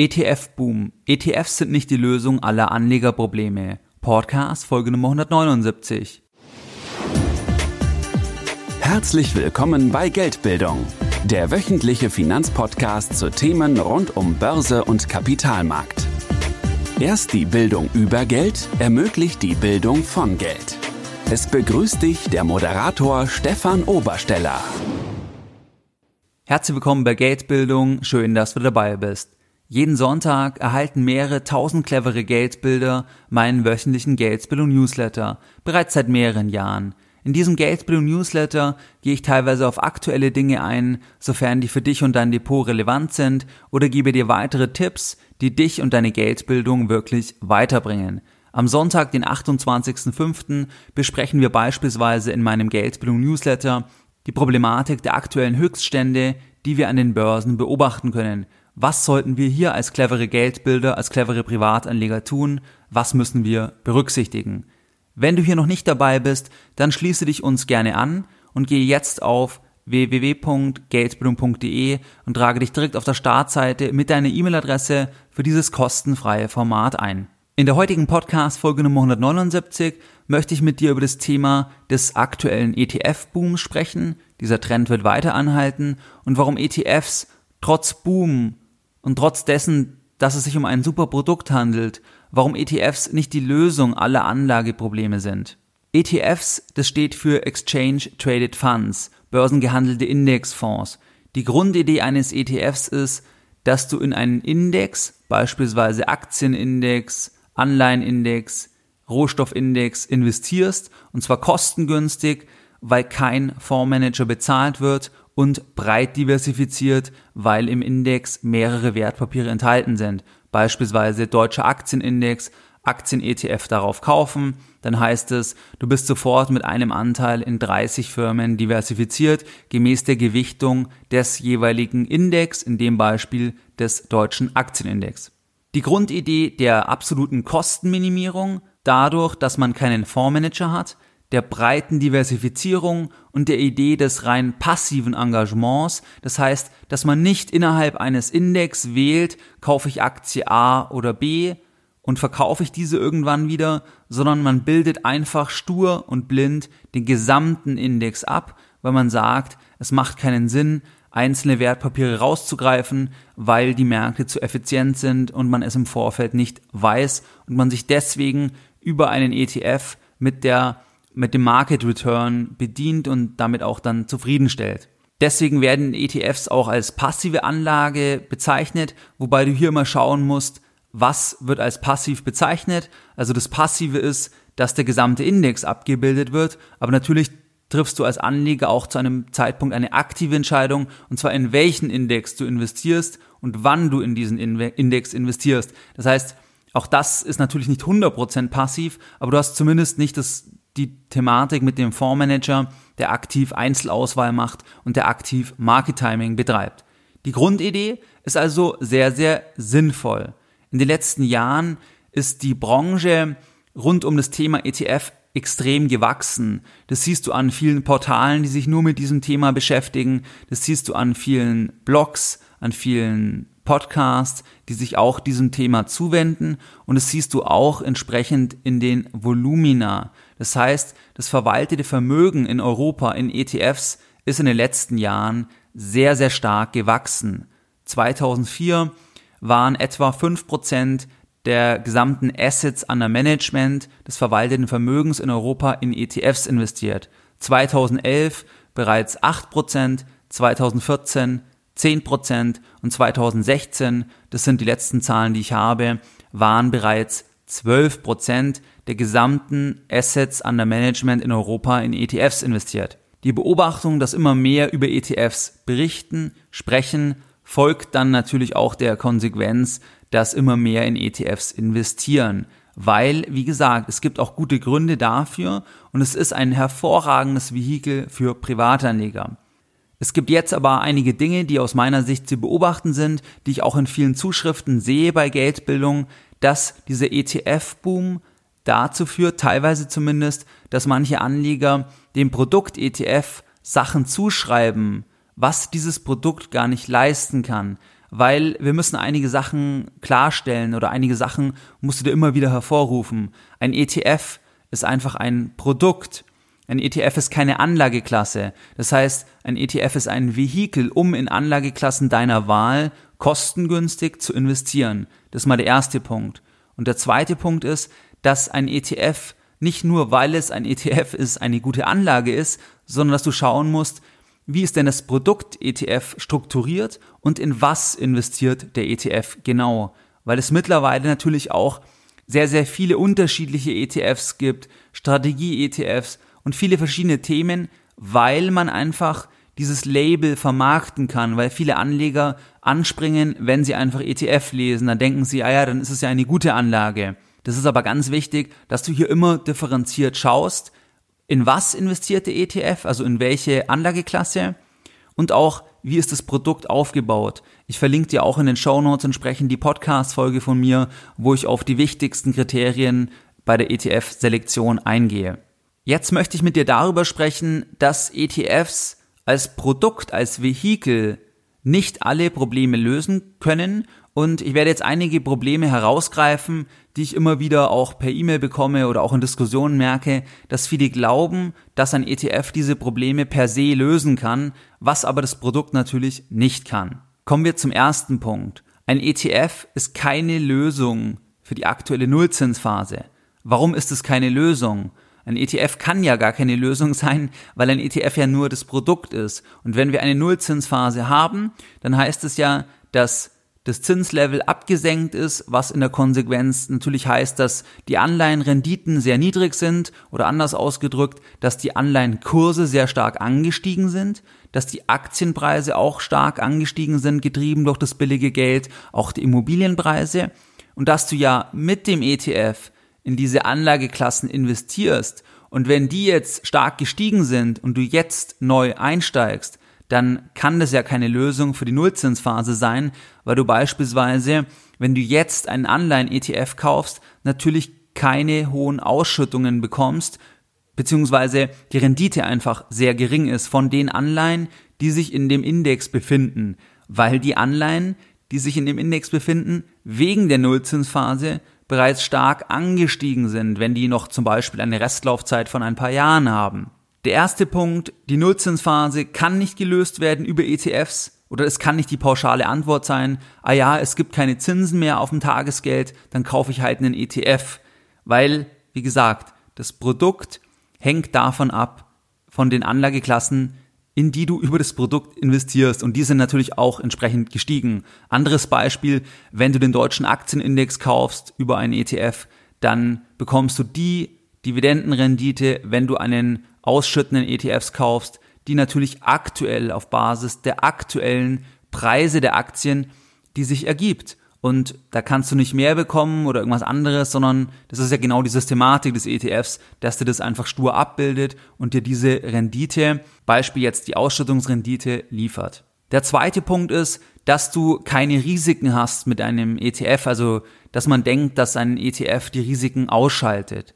ETF-Boom. ETFs sind nicht die Lösung aller Anlegerprobleme. Podcast Folge Nummer 179. Herzlich willkommen bei Geldbildung, der wöchentliche Finanzpodcast zu Themen rund um Börse und Kapitalmarkt. Erst die Bildung über Geld ermöglicht die Bildung von Geld. Es begrüßt dich der Moderator Stefan Obersteller. Herzlich willkommen bei Geldbildung. Schön, dass du dabei bist. Jeden Sonntag erhalten mehrere tausend clevere Geldbilder meinen wöchentlichen Geldbildung Newsletter, bereits seit mehreren Jahren. In diesem Geldbildung Newsletter gehe ich teilweise auf aktuelle Dinge ein, sofern die für dich und dein Depot relevant sind, oder gebe dir weitere Tipps, die dich und deine Geldbildung wirklich weiterbringen. Am Sonntag, den 28.05., besprechen wir beispielsweise in meinem Geldbildung Newsletter die Problematik der aktuellen Höchststände, die wir an den Börsen beobachten können – was sollten wir hier als clevere Geldbilder, als clevere Privatanleger tun? Was müssen wir berücksichtigen? Wenn du hier noch nicht dabei bist, dann schließe dich uns gerne an und gehe jetzt auf www.geldbildung.de und trage dich direkt auf der Startseite mit deiner E-Mail-Adresse für dieses kostenfreie Format ein. In der heutigen Podcast-Folge Nummer 179 möchte ich mit dir über das Thema des aktuellen ETF-Booms sprechen. Dieser Trend wird weiter anhalten und warum ETFs trotz Boom und trotz dessen, dass es sich um ein super Produkt handelt, warum ETFs nicht die Lösung aller Anlageprobleme sind. ETFs, das steht für Exchange Traded Funds, börsengehandelte Indexfonds. Die Grundidee eines ETFs ist, dass du in einen Index, beispielsweise Aktienindex, Anleihenindex, Rohstoffindex investierst, und zwar kostengünstig, weil kein Fondsmanager bezahlt wird und breit diversifiziert, weil im Index mehrere Wertpapiere enthalten sind. Beispielsweise deutscher Aktienindex, Aktien-ETF darauf kaufen, dann heißt es, du bist sofort mit einem Anteil in 30 Firmen diversifiziert, gemäß der Gewichtung des jeweiligen Index, in dem Beispiel des deutschen Aktienindex. Die Grundidee der absoluten Kostenminimierung, dadurch, dass man keinen Fondsmanager hat, der breiten Diversifizierung und der Idee des rein passiven Engagements. Das heißt, dass man nicht innerhalb eines Index wählt, kaufe ich Aktie A oder B und verkaufe ich diese irgendwann wieder, sondern man bildet einfach stur und blind den gesamten Index ab, weil man sagt, es macht keinen Sinn, einzelne Wertpapiere rauszugreifen, weil die Märkte zu effizient sind und man es im Vorfeld nicht weiß und man sich deswegen über einen ETF mit der mit dem Market Return bedient und damit auch dann zufriedenstellt. Deswegen werden ETFs auch als passive Anlage bezeichnet, wobei du hier immer schauen musst, was wird als passiv bezeichnet. Also das Passive ist, dass der gesamte Index abgebildet wird, aber natürlich triffst du als Anleger auch zu einem Zeitpunkt eine aktive Entscheidung, und zwar in welchen Index du investierst und wann du in diesen Index investierst. Das heißt, auch das ist natürlich nicht 100% passiv, aber du hast zumindest nicht das, die Thematik mit dem Fondsmanager, der aktiv Einzelauswahl macht und der aktiv Market Timing betreibt. Die Grundidee ist also sehr, sehr sinnvoll. In den letzten Jahren ist die Branche rund um das Thema ETF extrem gewachsen. Das siehst du an vielen Portalen, die sich nur mit diesem Thema beschäftigen. Das siehst du an vielen Blogs, an vielen Podcasts, die sich auch diesem Thema zuwenden. Und das siehst du auch entsprechend in den Volumina. Das heißt, das verwaltete Vermögen in Europa in ETFs ist in den letzten Jahren sehr, sehr stark gewachsen. 2004 waren etwa 5% der gesamten Assets under Management des verwalteten Vermögens in Europa in ETFs investiert. 2011 bereits 8%, 2014 10% und 2016, das sind die letzten Zahlen, die ich habe, waren bereits 12% der gesamten Assets under Management in Europa in ETFs investiert. Die Beobachtung, dass immer mehr über ETFs berichten, sprechen, folgt dann natürlich auch der Konsequenz, dass immer mehr in ETFs investieren. Weil, wie gesagt, es gibt auch gute Gründe dafür und es ist ein hervorragendes Vehikel für Privatanleger. Es gibt jetzt aber einige Dinge, die aus meiner Sicht zu beobachten sind, die ich auch in vielen Zuschriften sehe bei Geldbildung, dass dieser ETF-Boom dazu führt, teilweise zumindest, dass manche Anleger dem Produkt ETF Sachen zuschreiben, was dieses Produkt gar nicht leisten kann. weil wir müssen einige Sachen klarstellen oder einige Sachen musst du dir immer wieder hervorrufen. Ein ETF ist einfach ein Produkt. Ein ETF ist keine Anlageklasse. Das heißt, ein ETF ist ein Vehikel, um in Anlageklassen deiner Wahl kostengünstig zu investieren. Das ist mal der erste Punkt. Und der zweite Punkt ist, dass ein ETF nicht nur, weil es ein ETF ist, eine gute Anlage ist, sondern dass du schauen musst, wie ist denn das Produkt ETF strukturiert und in was investiert der ETF genau? Weil es mittlerweile natürlich auch sehr, sehr viele unterschiedliche ETFs gibt, Strategie-ETFs und viele verschiedene Themen, weil man einfach dieses Label vermarkten kann, weil viele Anleger anspringen, wenn sie einfach ETF lesen. Dann denken sie, ah ja, dann ist es ja eine gute Anlage. Das ist aber ganz wichtig, dass du hier immer differenziert schaust, in was investiert der ETF, also in welche Anlageklasse und auch, wie ist das Produkt aufgebaut. Ich verlinke dir auch in den Show Notes entsprechend die Podcast-Folge von mir, wo ich auf die wichtigsten Kriterien bei der ETF-Selektion eingehe. Jetzt möchte ich mit dir darüber sprechen, dass ETFs als Produkt, als Vehikel nicht alle Probleme lösen können und ich werde jetzt einige Probleme herausgreifen, die ich immer wieder auch per E-Mail bekomme oder auch in Diskussionen merke, dass viele glauben, dass ein ETF diese Probleme per se lösen kann, was aber das Produkt natürlich nicht kann. Kommen wir zum ersten Punkt. Ein ETF ist keine Lösung für die aktuelle Nullzinsphase. Warum ist es keine Lösung? Ein ETF kann ja gar keine Lösung sein, weil ein ETF ja nur das Produkt ist. Und wenn wir eine Nullzinsphase haben, dann heißt es ja, dass das Zinslevel abgesenkt ist, was in der Konsequenz natürlich heißt, dass die Anleihenrenditen sehr niedrig sind oder anders ausgedrückt, dass die Anleihenkurse sehr stark angestiegen sind, dass die Aktienpreise auch stark angestiegen sind, getrieben durch das billige Geld, auch die Immobilienpreise und dass du ja mit dem ETF in diese Anlageklassen investierst. Und wenn die jetzt stark gestiegen sind und du jetzt neu einsteigst, dann kann das ja keine Lösung für die Nullzinsphase sein, weil du beispielsweise, wenn du jetzt einen Anleihen-ETF kaufst, natürlich keine hohen Ausschüttungen bekommst, beziehungsweise die Rendite einfach sehr gering ist von den Anleihen, die sich in dem Index befinden, weil die Anleihen, die sich in dem Index befinden, wegen der Nullzinsphase bereits stark angestiegen sind, wenn die noch zum Beispiel eine Restlaufzeit von ein paar Jahren haben. Der erste Punkt, die Nullzinsphase kann nicht gelöst werden über ETFs oder es kann nicht die pauschale Antwort sein, ah ja, es gibt keine Zinsen mehr auf dem Tagesgeld, dann kaufe ich halt einen ETF, weil, wie gesagt, das Produkt hängt davon ab, von den Anlageklassen, in die du über das Produkt investierst. Und die sind natürlich auch entsprechend gestiegen. Anderes Beispiel, wenn du den deutschen Aktienindex kaufst über einen ETF, dann bekommst du die Dividendenrendite, wenn du einen ausschüttenden ETFs kaufst, die natürlich aktuell auf Basis der aktuellen Preise der Aktien, die sich ergibt. Und da kannst du nicht mehr bekommen oder irgendwas anderes, sondern das ist ja genau die Systematik des ETFs, dass dir das einfach stur abbildet und dir diese Rendite, Beispiel jetzt die Ausschüttungsrendite, liefert. Der zweite Punkt ist, dass du keine Risiken hast mit einem ETF, also dass man denkt, dass ein ETF die Risiken ausschaltet.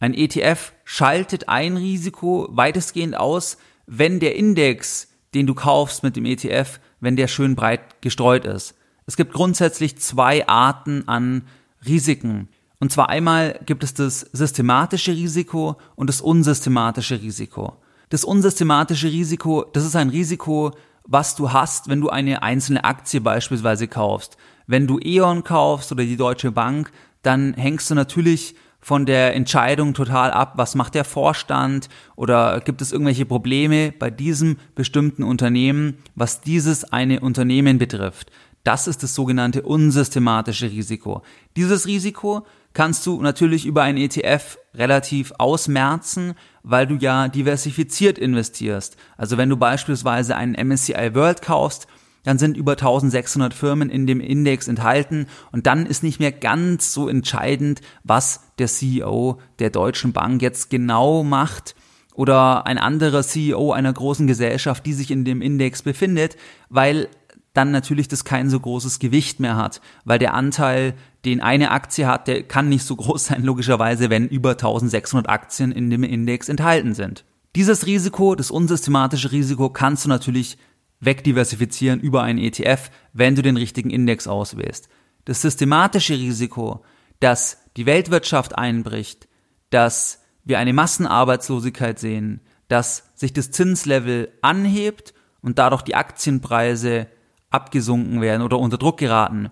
Ein ETF schaltet ein Risiko weitestgehend aus, wenn der Index, den du kaufst mit dem ETF, wenn der schön breit gestreut ist. Es gibt grundsätzlich zwei Arten an Risiken. Und zwar einmal gibt es das systematische Risiko und das unsystematische Risiko. Das unsystematische Risiko, das ist ein Risiko, was du hast, wenn du eine einzelne Aktie beispielsweise kaufst. Wenn du E.ON kaufst oder die Deutsche Bank, dann hängst du natürlich von der Entscheidung total ab, was macht der Vorstand oder gibt es irgendwelche Probleme bei diesem bestimmten Unternehmen, was dieses eine Unternehmen betrifft. Das ist das sogenannte unsystematische Risiko. Dieses Risiko kannst du natürlich über einen ETF relativ ausmerzen, weil du ja diversifiziert investierst. Also wenn du beispielsweise einen MSCI World kaufst, dann sind über 1600 Firmen in dem Index enthalten und dann ist nicht mehr ganz so entscheidend, was der CEO der Deutschen Bank jetzt genau macht oder ein anderer CEO einer großen Gesellschaft, die sich in dem Index befindet, weil dann natürlich das kein so großes Gewicht mehr hat, weil der Anteil, den eine Aktie hat, der kann nicht so groß sein, logischerweise, wenn über 1600 Aktien in dem Index enthalten sind. Dieses Risiko, das unsystematische Risiko, kannst du natürlich wegdiversifizieren über einen ETF, wenn du den richtigen Index auswählst. Das systematische Risiko, dass die Weltwirtschaft einbricht, dass wir eine Massenarbeitslosigkeit sehen, dass sich das Zinslevel anhebt und dadurch die Aktienpreise abgesunken werden oder unter Druck geraten.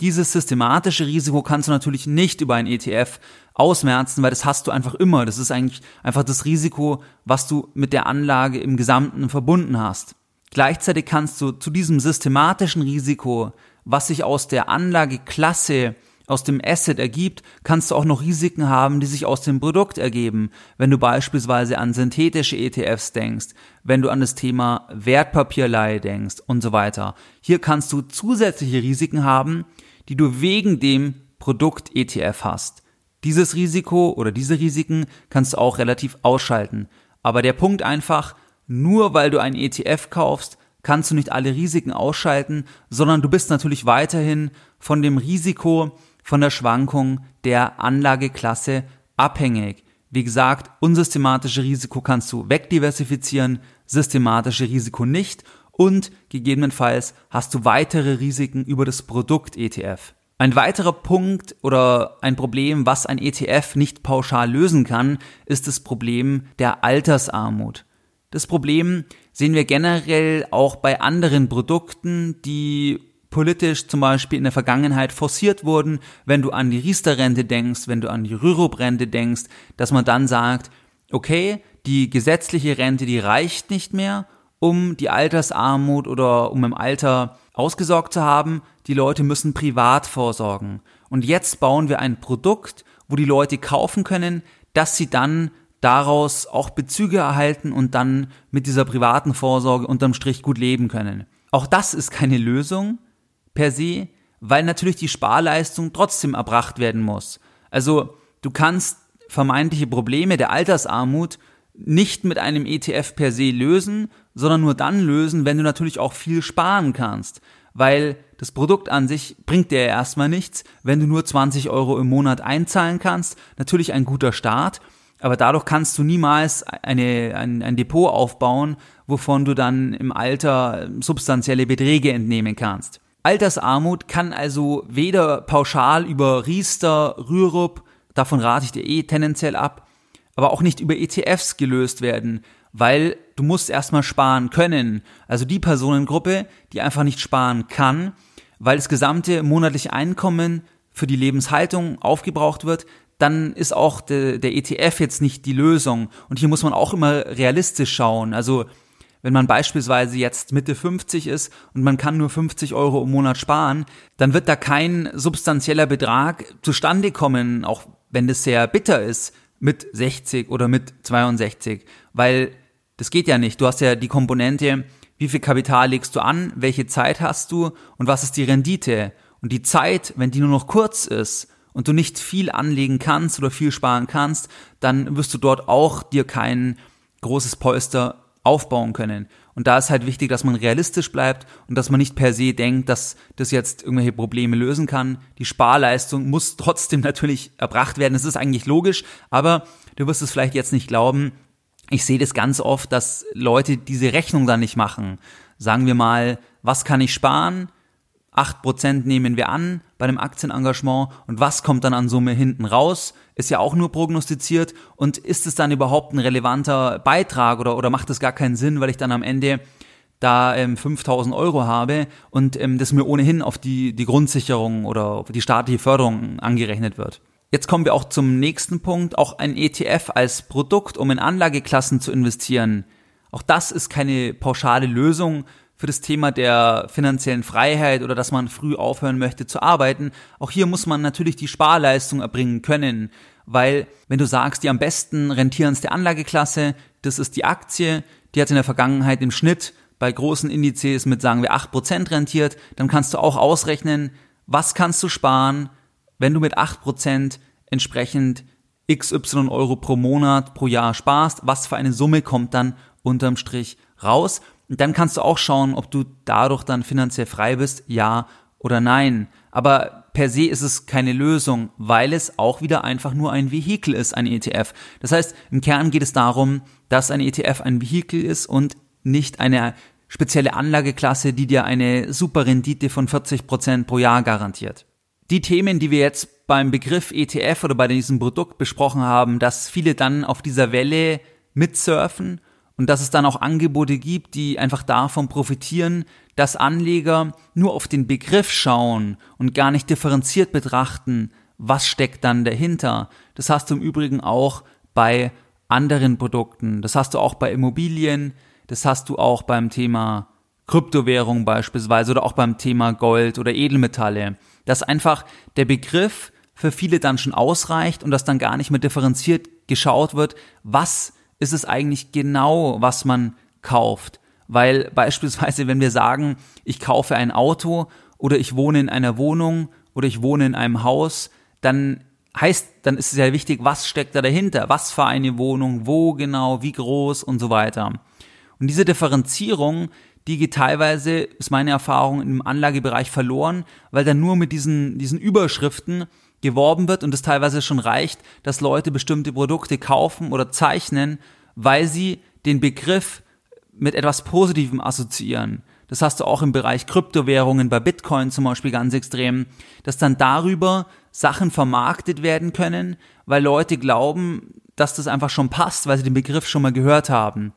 Dieses systematische Risiko kannst du natürlich nicht über ein ETF ausmerzen, weil das hast du einfach immer. Das ist eigentlich einfach das Risiko, was du mit der Anlage im Gesamten verbunden hast. Gleichzeitig kannst du zu diesem systematischen Risiko, was sich aus der Anlageklasse aus dem Asset ergibt, kannst du auch noch Risiken haben, die sich aus dem Produkt ergeben. Wenn du beispielsweise an synthetische ETFs denkst, wenn du an das Thema Wertpapierleihe denkst und so weiter. Hier kannst du zusätzliche Risiken haben, die du wegen dem Produkt ETF hast. Dieses Risiko oder diese Risiken kannst du auch relativ ausschalten. Aber der Punkt einfach, nur weil du einen ETF kaufst, kannst du nicht alle Risiken ausschalten, sondern du bist natürlich weiterhin von dem Risiko von der Schwankung der Anlageklasse abhängig. Wie gesagt, unsystematische Risiko kannst du wegdiversifizieren, systematische Risiko nicht und gegebenenfalls hast du weitere Risiken über das Produkt ETF. Ein weiterer Punkt oder ein Problem, was ein ETF nicht pauschal lösen kann, ist das Problem der Altersarmut. Das Problem sehen wir generell auch bei anderen Produkten, die politisch zum Beispiel in der Vergangenheit forciert wurden, wenn du an die Riester-Rente denkst, wenn du an die Rürup-Rente denkst, dass man dann sagt, okay, die gesetzliche Rente, die reicht nicht mehr, um die Altersarmut oder um im Alter ausgesorgt zu haben. Die Leute müssen privat vorsorgen. Und jetzt bauen wir ein Produkt, wo die Leute kaufen können, dass sie dann daraus auch Bezüge erhalten und dann mit dieser privaten Vorsorge unterm Strich gut leben können. Auch das ist keine Lösung, per se, weil natürlich die Sparleistung trotzdem erbracht werden muss. Also du kannst vermeintliche Probleme der Altersarmut nicht mit einem ETF per se lösen, sondern nur dann lösen, wenn du natürlich auch viel sparen kannst. Weil das Produkt an sich bringt dir ja erstmal nichts, wenn du nur 20 Euro im Monat einzahlen kannst. Natürlich ein guter Start, aber dadurch kannst du niemals eine, ein, ein Depot aufbauen, wovon du dann im Alter substanzielle Beträge entnehmen kannst. Altersarmut kann also weder pauschal über Riester, Rürup, davon rate ich dir eh tendenziell ab, aber auch nicht über ETFs gelöst werden, weil du musst erstmal sparen können. Also die Personengruppe, die einfach nicht sparen kann, weil das gesamte monatliche Einkommen für die Lebenshaltung aufgebraucht wird, dann ist auch de, der ETF jetzt nicht die Lösung. Und hier muss man auch immer realistisch schauen. Also wenn man beispielsweise jetzt Mitte 50 ist und man kann nur 50 Euro im Monat sparen, dann wird da kein substanzieller Betrag zustande kommen, auch wenn das sehr bitter ist, mit 60 oder mit 62, weil das geht ja nicht. Du hast ja die Komponente, wie viel Kapital legst du an, welche Zeit hast du und was ist die Rendite. Und die Zeit, wenn die nur noch kurz ist und du nicht viel anlegen kannst oder viel sparen kannst, dann wirst du dort auch dir kein großes Polster aufbauen können. Und da ist halt wichtig, dass man realistisch bleibt und dass man nicht per se denkt, dass das jetzt irgendwelche Probleme lösen kann. Die Sparleistung muss trotzdem natürlich erbracht werden. Das ist eigentlich logisch, aber du wirst es vielleicht jetzt nicht glauben. Ich sehe das ganz oft, dass Leute diese Rechnung dann nicht machen. Sagen wir mal, was kann ich sparen? 8% nehmen wir an bei dem Aktienengagement und was kommt dann an Summe hinten raus? Ist ja auch nur prognostiziert und ist es dann überhaupt ein relevanter Beitrag oder, oder macht es gar keinen Sinn, weil ich dann am Ende da ähm, 5000 Euro habe und ähm, das mir ohnehin auf die, die Grundsicherung oder die staatliche Förderung angerechnet wird. Jetzt kommen wir auch zum nächsten Punkt, auch ein ETF als Produkt, um in Anlageklassen zu investieren. Auch das ist keine pauschale Lösung, für das Thema der finanziellen Freiheit oder dass man früh aufhören möchte zu arbeiten. Auch hier muss man natürlich die Sparleistung erbringen können, weil wenn du sagst, die am besten rentierendste Anlageklasse, das ist die Aktie, die hat in der Vergangenheit im Schnitt bei großen Indizes mit, sagen wir, 8% rentiert, dann kannst du auch ausrechnen, was kannst du sparen, wenn du mit 8% entsprechend XY Euro pro Monat, pro Jahr sparst, was für eine Summe kommt dann unterm Strich raus. Und dann kannst du auch schauen, ob du dadurch dann finanziell frei bist, ja oder nein. Aber per se ist es keine Lösung, weil es auch wieder einfach nur ein Vehikel ist, ein ETF. Das heißt, im Kern geht es darum, dass ein ETF ein Vehikel ist und nicht eine spezielle Anlageklasse, die dir eine super Rendite von 40 Prozent pro Jahr garantiert. Die Themen, die wir jetzt beim Begriff ETF oder bei diesem Produkt besprochen haben, dass viele dann auf dieser Welle mitsurfen und dass es dann auch Angebote gibt, die einfach davon profitieren, dass Anleger nur auf den Begriff schauen und gar nicht differenziert betrachten, was steckt dann dahinter. Das hast du im Übrigen auch bei anderen Produkten. Das hast du auch bei Immobilien. Das hast du auch beim Thema Kryptowährung beispielsweise oder auch beim Thema Gold oder Edelmetalle. Dass einfach der Begriff für viele dann schon ausreicht und dass dann gar nicht mehr differenziert geschaut wird, was ist es eigentlich genau, was man kauft. Weil beispielsweise, wenn wir sagen, ich kaufe ein Auto oder ich wohne in einer Wohnung oder ich wohne in einem Haus, dann heißt, dann ist es ja wichtig, was steckt da dahinter? Was für eine Wohnung? Wo genau? Wie groß? Und so weiter. Und diese Differenzierung, die geht teilweise, ist meine Erfahrung, im Anlagebereich verloren, weil dann nur mit diesen, diesen Überschriften geworben wird und es teilweise schon reicht, dass Leute bestimmte Produkte kaufen oder zeichnen, weil sie den Begriff mit etwas Positivem assoziieren. Das hast du auch im Bereich Kryptowährungen, bei Bitcoin zum Beispiel ganz extrem, dass dann darüber Sachen vermarktet werden können, weil Leute glauben, dass das einfach schon passt, weil sie den Begriff schon mal gehört haben.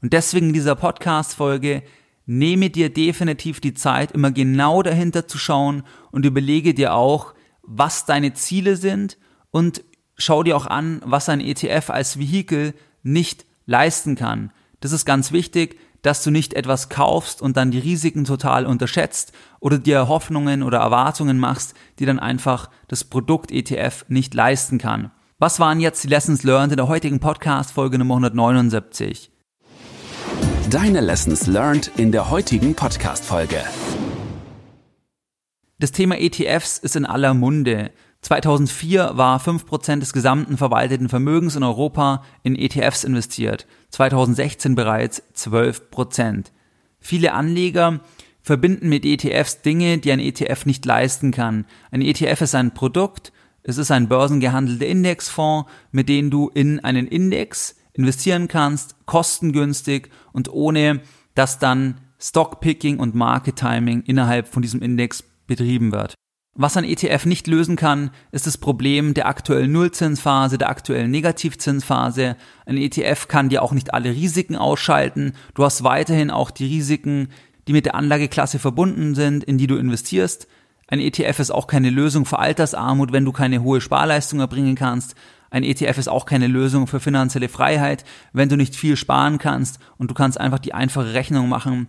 Und deswegen in dieser Podcast-Folge nehme dir definitiv die Zeit, immer genau dahinter zu schauen und überlege dir auch, was deine Ziele sind und schau dir auch an, was ein ETF als Vehikel nicht leisten kann. Das ist ganz wichtig, dass du nicht etwas kaufst und dann die Risiken total unterschätzt oder dir Hoffnungen oder Erwartungen machst, die dann einfach das Produkt ETF nicht leisten kann. Was waren jetzt die Lessons learned in der heutigen Podcast Folge Nummer 179? Deine Lessons learned in der heutigen Podcast-Folge. Das Thema ETFs ist in aller Munde. 2004 war 5% des gesamten verwalteten Vermögens in Europa in ETFs investiert. 2016 bereits 12%. Viele Anleger verbinden mit ETFs Dinge, die ein ETF nicht leisten kann. Ein ETF ist ein Produkt, es ist ein börsengehandelter Indexfonds, mit dem du in einen Index investieren kannst, kostengünstig und ohne dass dann Stockpicking und Market Timing innerhalb von diesem Index betrieben wird. Was ein ETF nicht lösen kann, ist das Problem der aktuellen Nullzinsphase, der aktuellen Negativzinsphase. Ein ETF kann dir auch nicht alle Risiken ausschalten. Du hast weiterhin auch die Risiken, die mit der Anlageklasse verbunden sind, in die du investierst. Ein ETF ist auch keine Lösung für Altersarmut, wenn du keine hohe Sparleistung erbringen kannst. Ein ETF ist auch keine Lösung für finanzielle Freiheit, wenn du nicht viel sparen kannst und du kannst einfach die einfache Rechnung machen.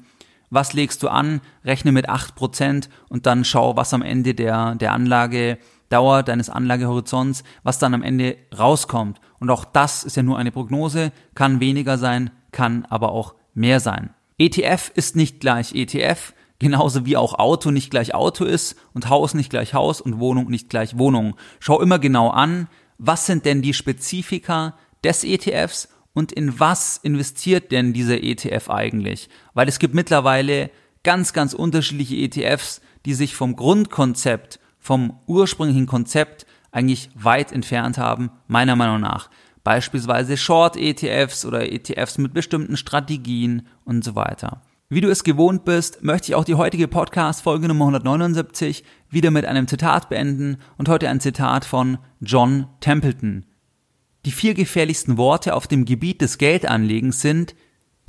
Was legst du an? Rechne mit 8% und dann schau, was am Ende der, der Anlagedauer deines Anlagehorizonts, was dann am Ende rauskommt. Und auch das ist ja nur eine Prognose, kann weniger sein, kann aber auch mehr sein. ETF ist nicht gleich ETF, genauso wie auch Auto nicht gleich Auto ist und Haus nicht gleich Haus und Wohnung nicht gleich Wohnung. Schau immer genau an, was sind denn die Spezifika des ETFs und in was investiert denn dieser ETF eigentlich? Weil es gibt mittlerweile ganz, ganz unterschiedliche ETFs, die sich vom Grundkonzept, vom ursprünglichen Konzept eigentlich weit entfernt haben, meiner Meinung nach. Beispielsweise Short-ETFs oder ETFs mit bestimmten Strategien und so weiter. Wie du es gewohnt bist, möchte ich auch die heutige Podcast-Folge Nummer 179 wieder mit einem Zitat beenden und heute ein Zitat von John Templeton. Die vier gefährlichsten Worte auf dem Gebiet des Geldanlegens sind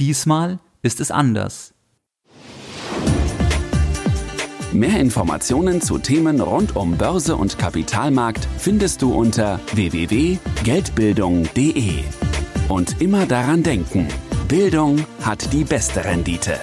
Diesmal ist es anders. Mehr Informationen zu Themen rund um Börse und Kapitalmarkt findest du unter www.geldbildung.de. Und immer daran denken, Bildung hat die beste Rendite.